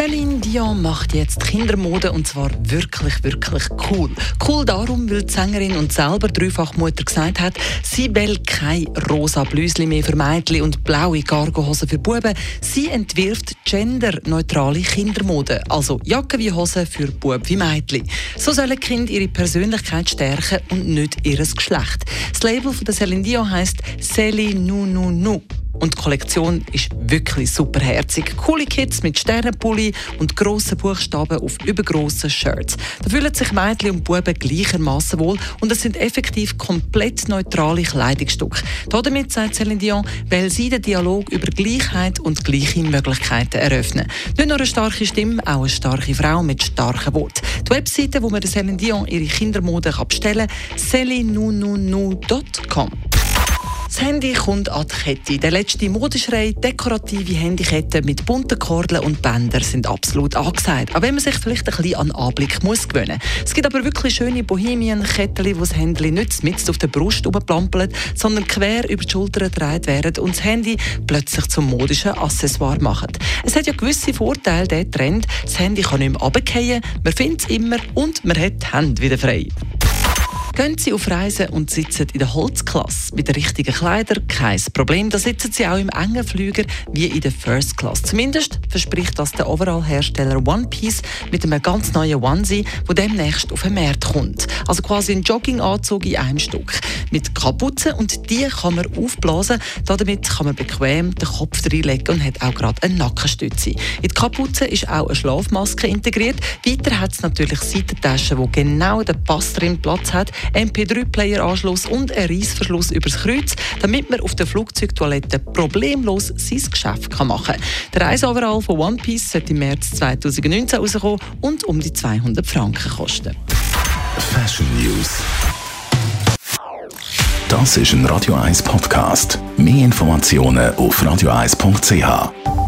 Celine Dion macht jetzt Kindermode und zwar wirklich, wirklich cool. Cool darum, weil die Sängerin und selber Dreifachmutter gesagt hat, sie will kein rosa Blüsli mehr für Mädchen und blaue Cargohosen für Buben. Sie entwirft genderneutrale Kindermode, also Jacken wie Hosen für Bub wie Mädchen. So sollen Kinder ihre Persönlichkeit stärken und nicht ihr Geschlecht. Das Label von der Celine Dion heisst Celine Nu Nu Nu. Und die Kollektion ist wirklich superherzig. Coole Kids mit Sternenpulli und grossen Buchstaben auf übergrossen Shirts. Da fühlen sich Mädchen und Buben gleichermaßen wohl und es sind effektiv komplett neutrale Kleidungsstücke. Damit sagt Celine Dion, weil sie den Dialog über Gleichheit und gleiche Möglichkeiten eröffnen. Nicht nur eine starke Stimme, auch eine starke Frau mit starken Worten. Die Webseite, wo man Celine Dion ihre Kindermode bestellen kann, celinununu.com. Das Handy kommt an die Kette. Der letzte Modeschrei, dekorative Handykette mit bunten Kordeln und Bändern sind absolut angesagt. Auch wenn man sich vielleicht ein bisschen an Anblick muss gewöhnen Es gibt aber wirklich schöne Bohemien-Kettchen, wo das Handy nicht mit auf der Brust plampelt, sondern quer über die Schulter gedreht werden und das Handy plötzlich zum modischen Accessoire macht. Es hat ja gewisse Vorteile, der Trend. Das Handy kann nicht mehr runterfallen, man findet es immer und man hat die Hände wieder frei. Gehen Sie auf Reisen und sitzen in der Holzklasse mit den richtigen Kleidern, kein Problem. Da sitzen Sie auch im engen Flüger wie in der First Class. Zumindest verspricht das der Overall-Hersteller One Piece mit einem ganz neuen Onesie, der demnächst auf den Markt kommt. Also quasi ein Jogginganzug in einem Stück. Mit Kapuze und die kann man aufblasen. Damit kann man bequem den Kopf reinlegen und hat auch gerade eine Nackenstütze. In die Kapuze ist auch eine Schlafmaske integriert. Weiter hat es natürlich Seitentaschen, wo genau den Pass drin Platz hat. MP3-Player-Anschluss und ein Reissverschluss übers Kreuz, damit man auf der Flugzeugtoilette problemlos sein Geschäft machen kann. Der Reiseoverall von One Piece sollte im März 2019 rauskommen und um die 200 Franken kosten. Fashion News. Das ist ein Radio 1 Podcast. Mehr Informationen auf radio1.ch.